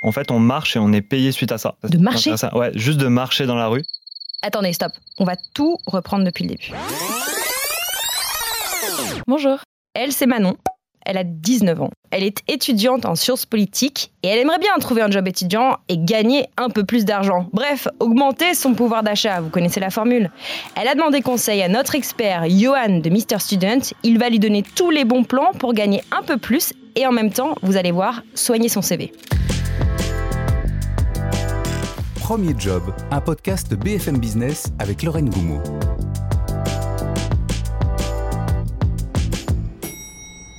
En fait, on marche et on est payé suite à ça. De marcher ça. Ouais, juste de marcher dans la rue. Attendez, stop. On va tout reprendre depuis le début. Bonjour. Elle, c'est Manon. Elle a 19 ans. Elle est étudiante en sciences politiques et elle aimerait bien trouver un job étudiant et gagner un peu plus d'argent. Bref, augmenter son pouvoir d'achat. Vous connaissez la formule. Elle a demandé conseil à notre expert Johan de Mr Student. Il va lui donner tous les bons plans pour gagner un peu plus et en même temps, vous allez voir, soigner son CV. Premier Job, un podcast de BFM Business avec Lorraine Goumeau.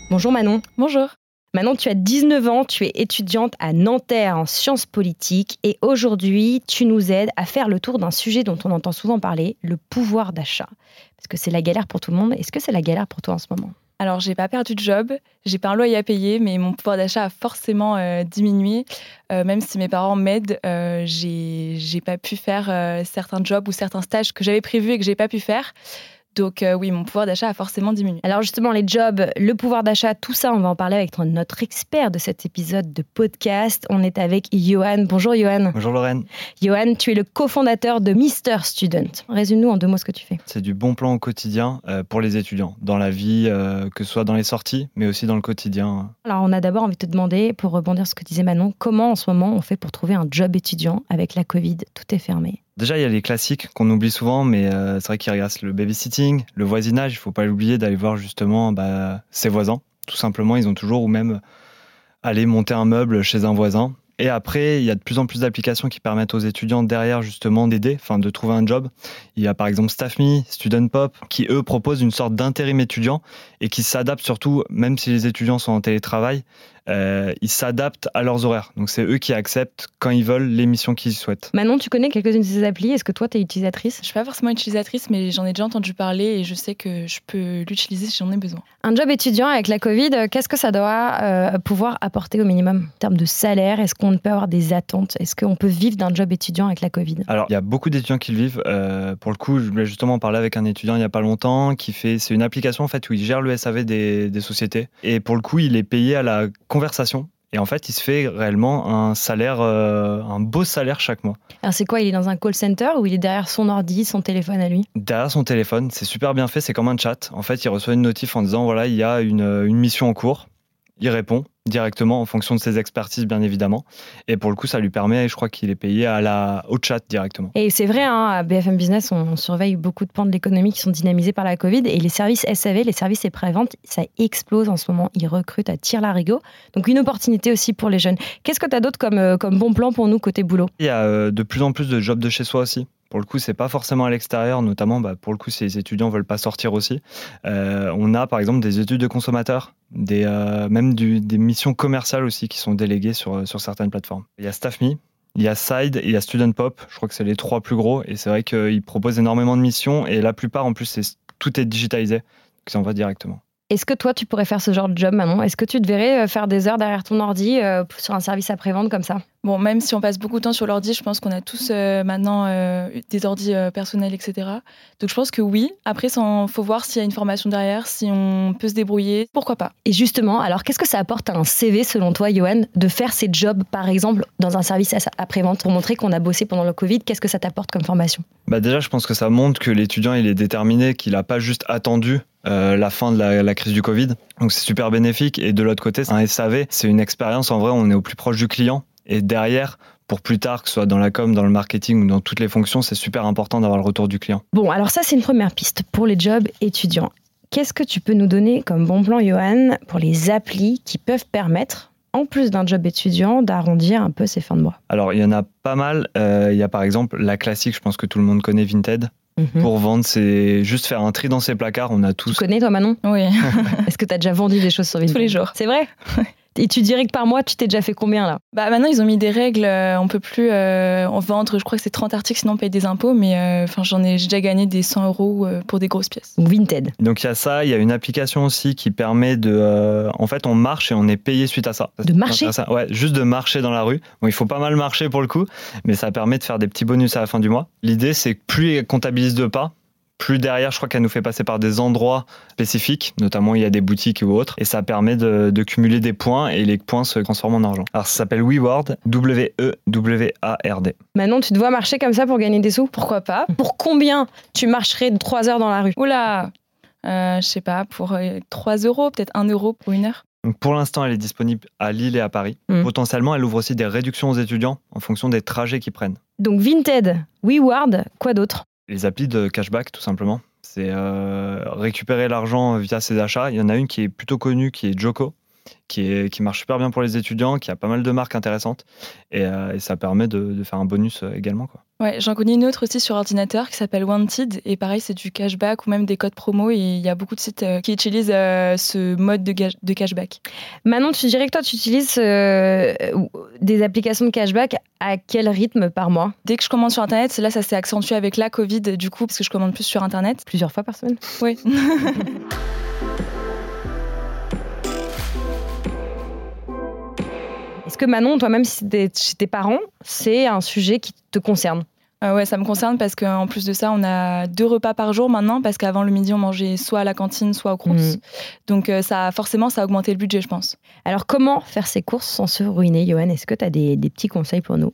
Bonjour Manon. Bonjour. Manon, tu as 19 ans, tu es étudiante à Nanterre en sciences politiques et aujourd'hui, tu nous aides à faire le tour d'un sujet dont on entend souvent parler, le pouvoir d'achat. Parce que c'est la galère pour tout le monde. Est-ce que c'est la galère pour toi en ce moment? Alors, j'ai pas perdu de job, j'ai pas un loyer à payer, mais mon pouvoir d'achat a forcément euh, diminué. Euh, même si mes parents m'aident, euh, j'ai pas pu faire certains jobs ou certains stages que j'avais prévus et que j'ai pas pu faire. Donc euh, oui, mon pouvoir d'achat a forcément diminué. Alors justement, les jobs, le pouvoir d'achat, tout ça, on va en parler avec notre expert de cet épisode de podcast. On est avec Johan. Bonjour Johan. Bonjour Lorraine. Johan, tu es le cofondateur de Mister Student. Résume-nous en deux mots ce que tu fais. C'est du bon plan au quotidien euh, pour les étudiants, dans la vie, euh, que ce soit dans les sorties, mais aussi dans le quotidien. Alors on a d'abord envie de te demander, pour rebondir sur ce que disait Manon, comment en ce moment on fait pour trouver un job étudiant avec la Covid Tout est fermé. Déjà, il y a les classiques qu'on oublie souvent, mais euh, c'est vrai qu'il reste le babysitting, le voisinage. Il faut pas l'oublier d'aller voir justement bah, ses voisins. Tout simplement, ils ont toujours ou même aller monter un meuble chez un voisin. Et après, il y a de plus en plus d'applications qui permettent aux étudiants derrière justement d'aider, enfin de trouver un job. Il y a par exemple StaffMe, Student Pop, qui eux proposent une sorte d'intérim étudiant et qui s'adaptent surtout, même si les étudiants sont en télétravail, euh, ils s'adaptent à leurs horaires. Donc c'est eux qui acceptent quand ils veulent les missions qu'ils souhaitent. Manon, tu connais quelques-unes de ces applis? Est-ce que toi, tu es utilisatrice? Je ne suis pas forcément utilisatrice, mais j'en ai déjà entendu parler et je sais que je peux l'utiliser si j'en ai besoin. Un job étudiant avec la Covid, qu'est-ce que ça doit euh, pouvoir apporter au minimum? En termes de salaire, est-ce qu'on peut avoir des attentes? Est-ce qu'on peut vivre d'un job étudiant avec la Covid? Alors, il y a beaucoup d'étudiants qui le vivent. Euh, pour le coup, je voulais justement parler avec un étudiant il n'y a pas longtemps qui fait. C'est une application en fait où il gère le SAV des, des sociétés. Et pour le coup, il est payé à la conversation. Et en fait, il se fait réellement un salaire, euh, un beau salaire chaque mois. Alors c'est quoi Il est dans un call center ou il est derrière son ordi, son téléphone à lui? Derrière son téléphone, c'est super bien fait, c'est comme un chat. En fait, il reçoit une notif en disant voilà, il y a une, une mission en cours. Il répond directement en fonction de ses expertises, bien évidemment. Et pour le coup, ça lui permet, je crois qu'il est payé à la, au chat directement. Et c'est vrai, hein, à BFM Business, on, surveille beaucoup de pans de l'économie qui sont dynamisés par la Covid. Et les services SAV, les services et pré-vente, ça explose en ce moment. Ils recrutent à tir larigot. Donc une opportunité aussi pour les jeunes. Qu'est-ce que tu as d'autre comme, euh, comme bon plan pour nous côté boulot? Il y a euh, de plus en plus de jobs de chez soi aussi. Pour le coup, c'est pas forcément à l'extérieur, notamment bah, pour le coup, si les étudiants veulent pas sortir aussi. Euh, on a par exemple des études de consommateurs, des, euh, même des missions commerciales aussi qui sont déléguées sur, sur certaines plateformes. Il y a StaffMe, il y a Side il y a Student Pop. Je crois que c'est les trois plus gros et c'est vrai qu'ils proposent énormément de missions et la plupart en plus, tout est digitalisé, donc ça en va directement. Est-ce que toi, tu pourrais faire ce genre de job, Manon Est-ce que tu devrais euh, faire des heures derrière ton ordi euh, sur un service après-vente comme ça? Bon, même si on passe beaucoup de temps sur l'ordi, je pense qu'on a tous euh, maintenant des ordis personnels, etc. Donc je pense que oui. Après, il faut voir s'il y a une formation derrière, si on peut se débrouiller. Pourquoi pas? Et justement, alors qu'est-ce que ça apporte à un CV, selon toi, Johan, de faire ces jobs, par exemple, dans un service après-vente pour montrer qu'on a bossé pendant le Covid? Qu'est-ce que ça t'apporte comme formation? Bah Déjà, je pense que ça montre que l'étudiant, il est déterminé, qu'il n'a pas juste attendu euh, la fin de la, crise du Covid. Donc c'est super bénéfique. Et de l'autre côté, un SAV, c'est une expérience, en vrai, on est au plus proche du client. Et derrière, pour plus tard, que ce soit dans la com, dans le marketing ou dans toutes les fonctions, c'est super important d'avoir le retour du client. Bon, alors ça, c'est une première piste pour les jobs étudiants. Qu'est-ce que tu peux nous donner comme bon plan, Johan, pour les applis qui peuvent permettre, en plus d'un job étudiant, d'arrondir un peu ses fins de mois? Alors, il y en a pas mal. Euh, il y a par exemple la classique, je pense que tout le monde connaît Vinted. Mhm. Pour vendre, c'est juste faire un tri dans ses placards. On a tous. Tu connais toi, Manon Oui. Est-ce que tu as déjà vendu des choses sur Vinted Tous les jours. C'est vrai Et tu dirais que par mois, tu t'es déjà fait combien là? Bah maintenant ils ont mis des règles, euh, on peut plus euh, en vendre, je crois que c'est 30 articles sinon on paye des impôts, mais euh, enfin j'en ai déjà gagné des 100 euros pour des grosses pièces. Vinted. Donc il y a ça, il y a une application aussi qui permet de, en fait on marche et on est payé suite à ça. De marcher? Ça. Ouais, juste de marcher dans la rue. Bon il faut pas mal marcher pour le coup, mais ça permet de faire des petits bonus à la fin du mois. L'idée c'est que plus ils comptabilisent de pas, Plus derrière, je crois qu'elle nous fait passer par des endroits spécifiques, notamment il y a des boutiques ou autres, et ça permet de, de cumuler des points et les points se transforment en argent. Alors ça s'appelle WeWard, W-E-W-A-R-D. Manon, tu te vois marcher comme ça pour gagner des sous? Pourquoi pas? Pour combien tu marcherais de 3 heures dans la rue? Oula euh, Je sais pas, pour euh, 3 euros, peut-être 1 euro pour une heure. Donc pour l'instant, elle est disponible à Lille et à Paris. Mhm. Potentiellement, elle ouvre aussi des réductions aux étudiants en fonction des trajets qu'ils prennent. Donc Vinted, WeWard, quoi d'autre? Les applis de cashback, tout simplement. C'est euh, récupérer l'argent via ses achats. Il y en a une qui est plutôt connue, qui est Joko, qui, marche super bien pour les étudiants, qui a pas mal de marques intéressantes. Et, euh, ça permet de, de faire un bonus euh, également. Quoi. Ouais, j'en connais une autre aussi sur ordinateur qui s'appelle Wanted et pareil, c'est du cashback ou même des codes promo et il y a beaucoup de sites euh, qui utilisent euh, ce mode de, cashback. Manon, tu dirais que toi, tu utilises euh, des applications de cashback à quel rythme par mois? Dès que je commande sur internet, là ça s'est accentué avec la Covid du coup parce que je commande plus sur internet. Plusieurs fois par semaine Oui. que Manon, toi-même, si t'es chez tes parents, c'est un sujet qui te concerne Euh, ouais, ça me concerne parce qu'en plus de ça, on a deux repas par jour maintenant parce qu'avant le midi, on mangeait soit à la cantine, soit au Crous. Mhm. Donc euh, ça, forcément, ça a augmenté le budget, je pense. Alors, comment faire ses courses sans se ruiner, Johan? Est-ce que tu as des, des petits conseils pour nous?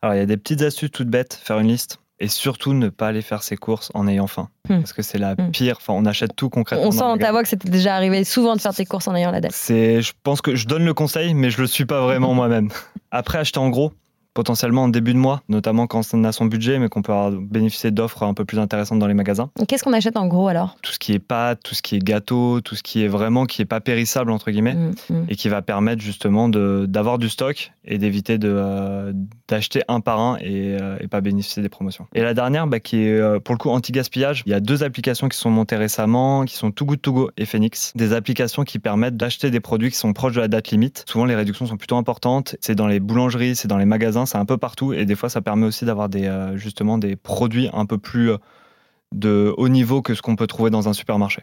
Alors, il y a des petites astuces toutes bêtes, faire une liste. Et surtout, ne pas aller faire ses courses en ayant faim. Hmm. Parce que c'est la Hmm. pire. Enfin, on achète tout concrètement. On sent dans ta voix que c'était déjà arrivé souvent de faire tes courses en ayant la dalle. C'est, je pense que je donne le conseil, mais je le suis pas vraiment moi-même. Après, acheter en gros, potentiellement en début de mois, notamment quand on a son budget, mais qu'on peut bénéficier d'offres un peu plus intéressantes dans les magasins. Qu'est-ce qu'on achète en gros alors? Tout ce qui est pâtes, tout ce qui est gâteau, tout ce qui est vraiment qui est pas périssable entre guillemets. Mm, mm. et qui va permettre justement d'avoir du stock et d'éviter euh, d'acheter un par un et, euh, et pas bénéficier des promotions. Et la dernière, bah, qui est euh, pour le coup anti-gaspillage, il y a deux applications qui sont montées récemment, qui sont Too Good To Go et Phoenix. Des applications qui permettent d'acheter des produits qui sont proches de la date limite. Souvent, les réductions sont plutôt importantes. C'est dans les boulangeries, c'est dans les magasins, c'est un peu partout. Et des fois, ça permet aussi d'avoir des, euh, justement des produits un peu plus euh, de haut niveau que ce qu'on peut trouver dans un supermarché.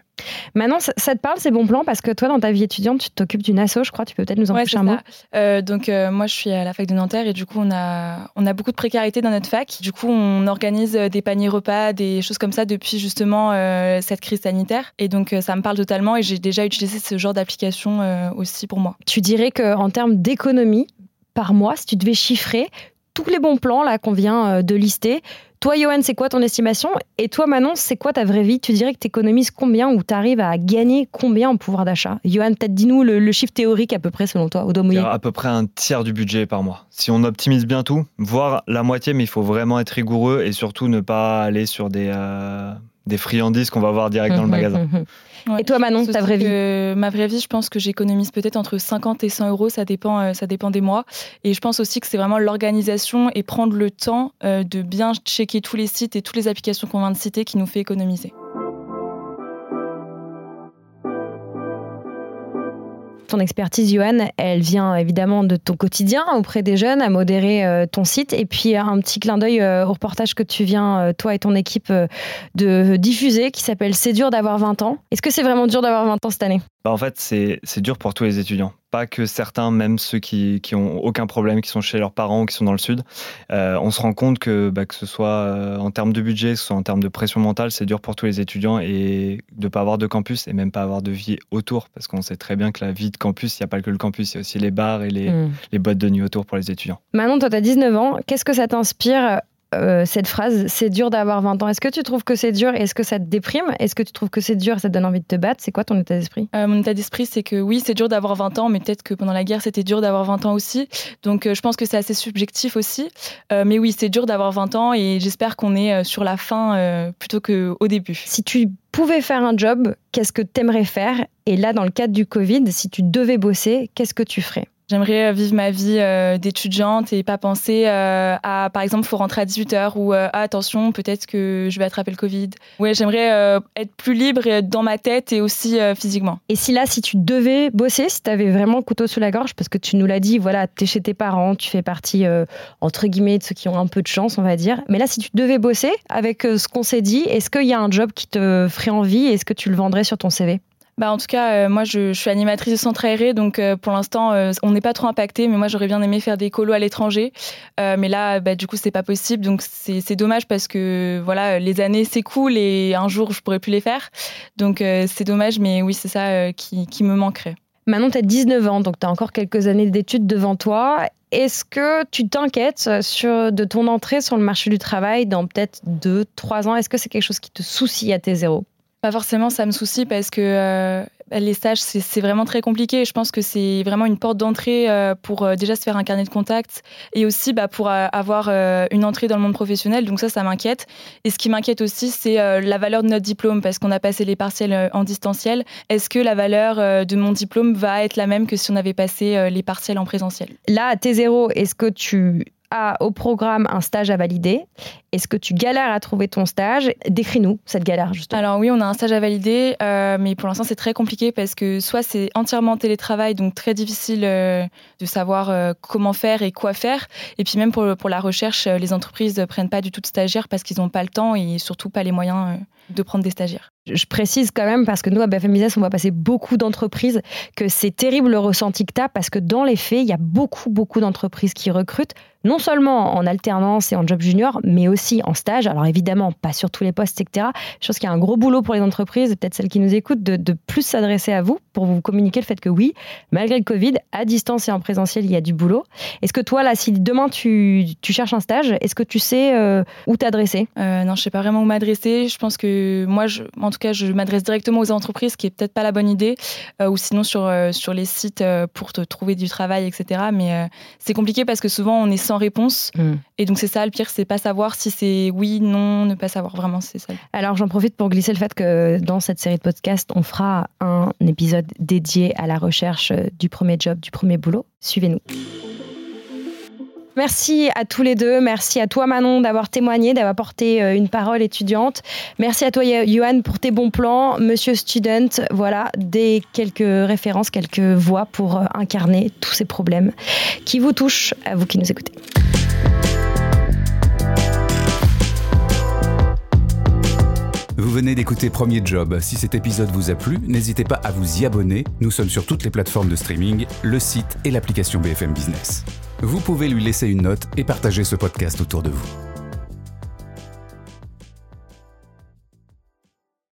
Manon, ça, ça te parle ces bons plans? Parce que toi, dans ta vie étudiante, tu t'occupes d'une asso, je crois. Tu peux peut-être nous en Ouais, toucher un mot ça. Euh, donc euh, moi je suis à la fac de Nanterre et du coup on a on a beaucoup de précarité dans notre fac. Du coup on organise des paniers repas, des choses comme ça depuis justement euh, cette crise sanitaire et donc euh, ça me parle totalement et j'ai déjà utilisé ce genre d'application euh, aussi pour moi. Tu dirais qu'en termes d'économie par mois, si tu devais chiffrer tous les bons plans là qu'on vient euh, de lister, toi, Johan, c'est quoi ton estimation? Et toi, Manon, c'est quoi ta vraie vie? Tu dirais que tu économises combien ou tu arrives à gagner combien en pouvoir d'achat? Johan, peut-être dis-nous le, le chiffre théorique à peu près selon toi, au mouillé. a à peu près un tiers du budget par mois. Si on optimise bien tout, voire la moitié, mais il faut vraiment être rigoureux et surtout ne pas aller sur des, euh, des friandises qu'on va voir direct dans le Mhm, magasin. mhm. Ouais. Et toi, Manon, ta vraie vie Ma vraie vie, je pense que j'économise peut-être entre 50 et 100 euros, ça dépend, euh, ça dépend des mois. Et je pense aussi que c'est vraiment l'organisation et prendre le temps euh, de bien checker tous les sites et toutes les applications qu'on vient de citer qui nous fait économiser. Ton expertise, Johan, elle vient évidemment de ton quotidien auprès des jeunes, à modérer euh, ton site. Et puis un petit clin d'œil euh, au reportage que tu viens, euh, toi et ton équipe, euh, de diffuser, qui s'appelle C'est dur d'avoir 20 ans. Est-ce que c'est vraiment dur d'avoir 20 ans cette année? Bah, en fait, c'est dur pour tous les étudiants. Pas que certains, même ceux qui, qui ont aucun problème, qui sont chez leurs parents ou qui sont dans le sud. Euh, on se rend compte que, bah, que ce soit euh, en termes de budget, que ce soit en termes de pression mentale, c'est dur pour tous les étudiants et de pas avoir de campus et même pas avoir de vie autour. Parce qu'on sait très bien que la vie de campus, il n'y a pas que le campus, il y a aussi les bars et les, Hmm. les boîtes de nuit autour pour les étudiants. Manon, toi, tu as 19 ans. Qu'est-ce que ça t'inspire euh, cette phrase, c'est dur d'avoir 20 ans. Est-ce que tu trouves que c'est dur Est-ce que ça te déprime? Est-ce que tu trouves que c'est dur et ça te donne envie de te battre? C'est quoi ton état d'esprit? Euh, mon état d'esprit, c'est que oui, c'est dur d'avoir 20 ans, mais peut-être que pendant la guerre, c'était dur d'avoir 20 ans aussi. Donc, euh, je pense que c'est assez subjectif aussi. Euh, mais oui, c'est dur d'avoir 20 ans et j'espère qu'on est sur la fin euh, plutôt qu'au début. Si tu pouvais faire un job, qu'est-ce que tu aimerais faire? Et là, dans le cadre du Covid, si tu devais bosser, qu'est-ce que tu ferais? J'aimerais euh, vivre ma vie euh, d'étudiante et pas penser euh, à, par exemple, faut rentrer à 18h ou euh, ah, attention, peut-être que je vais attraper le Covid. Ouais, j'aimerais être plus libre et dans ma tête et aussi physiquement. Et si là, si tu devais bosser, si tu avais vraiment le couteau sous la gorge, parce que tu nous l'as dit, voilà, tu es chez tes parents, tu fais partie, entre guillemets, de ceux qui ont un peu de chance, on va dire. Mais là, si tu devais bosser avec ce qu'on s'est dit, est-ce qu'il y a un job qui te ferait envie Est-ce que tu le vendrais sur ton CV bah, En tout cas, euh, moi, je, suis animatrice de centre aéré, donc euh, pour l'instant, euh, on n'est pas trop impacté, mais moi, j'aurais bien aimé faire des colos à l'étranger. mais là, bah, du coup, c'est pas possible, donc c'est dommage parce que voilà, les années s'écoulent et un jour, je pourrais plus les faire. Donc c'est dommage, mais oui, c'est ça qui, qui, me manquerait. Maintenant, tu as 19 ans, donc tu as encore quelques années d'études devant toi. Est-ce que tu t'inquiètes de ton entrée sur le marché du travail dans peut-être 2-3 ans? Est-ce que c'est quelque chose qui te soucie à tes zéros? Pas forcément, ça me soucie parce que euh, les stages, c'est vraiment très compliqué. Je pense que c'est vraiment une porte d'entrée euh, pour euh, déjà se faire un carnet de contact et aussi bah, pour avoir une entrée dans le monde professionnel. Donc ça, ça m'inquiète. Et ce qui m'inquiète aussi, c'est la valeur de notre diplôme parce qu'on a passé les partiels en distanciel. Est-ce que la valeur de mon diplôme va être la même que si on avait passé les partiels en présentiel? Là, à T0, est-ce que tu au programme un stage à valider. Est-ce que tu galères à trouver ton stage? Décris-nous cette galère, justement. Alors oui, on a un stage à valider, euh, mais pour l'instant, c'est très compliqué parce que soit c'est entièrement télétravail, donc très difficile euh, de savoir euh, comment faire et quoi faire. Et puis même pour, pour la recherche, les entreprises ne prennent pas du tout de stagiaires parce qu'ils n'ont pas le temps et surtout pas les moyens de prendre des stagiaires. Je précise quand même, parce que nous, à BFM Business, on va passer beaucoup d'entreprises, que c'est terrible le ressenti que tu as, parce que dans les faits, il y a beaucoup, beaucoup d'entreprises qui recrutent, non seulement en alternance et en job junior, mais aussi en stage. Alors évidemment, pas sur tous les postes, etc. Je pense qu'il y a un gros boulot pour les entreprises, peut-être celles qui nous écoutent, de, plus s'adresser à vous pour vous communiquer le fait que oui, malgré le Covid, à distance et en présentiel, il y a du boulot. Est-ce que toi, là, si demain tu, cherches un stage, est-ce que tu sais euh, où t'adresser? Euh, Non, je sais pas vraiment où m'adresser. Je pense que moi, en tout cas, je m'adresse directement aux entreprises, ce qui est peut-être pas la bonne idée, euh, ou sinon sur, euh, sur les sites pour te trouver du travail, etc. Mais c'est compliqué parce que souvent, on est sans réponse. Hmm. Et donc, c'est ça, le pire, c'est pas savoir si c'est oui, non, ne pas savoir. Vraiment, c'est ça. Alors, j'en profite pour glisser le fait que dans cette série de podcasts, on fera un épisode dédié à la recherche du premier job, du premier boulot. Suivez-nous. Merci à tous les deux. Merci à toi, Manon, d'avoir témoigné, d'avoir porté euh, une parole étudiante. Merci à toi, Johan, pour tes bons plans. Monsieur Student, voilà des quelques références, quelques voix pour euh, incarner tous ces problèmes qui vous touchent, à vous qui nous écoutez. Vous venez d'écouter Premier Job. Si cet épisode vous a plu, n'hésitez pas à vous y abonner. Nous sommes sur toutes les plateformes de streaming, le site et l'application BFM Business vous pouvez lui laisser une note et partager ce podcast autour de vous.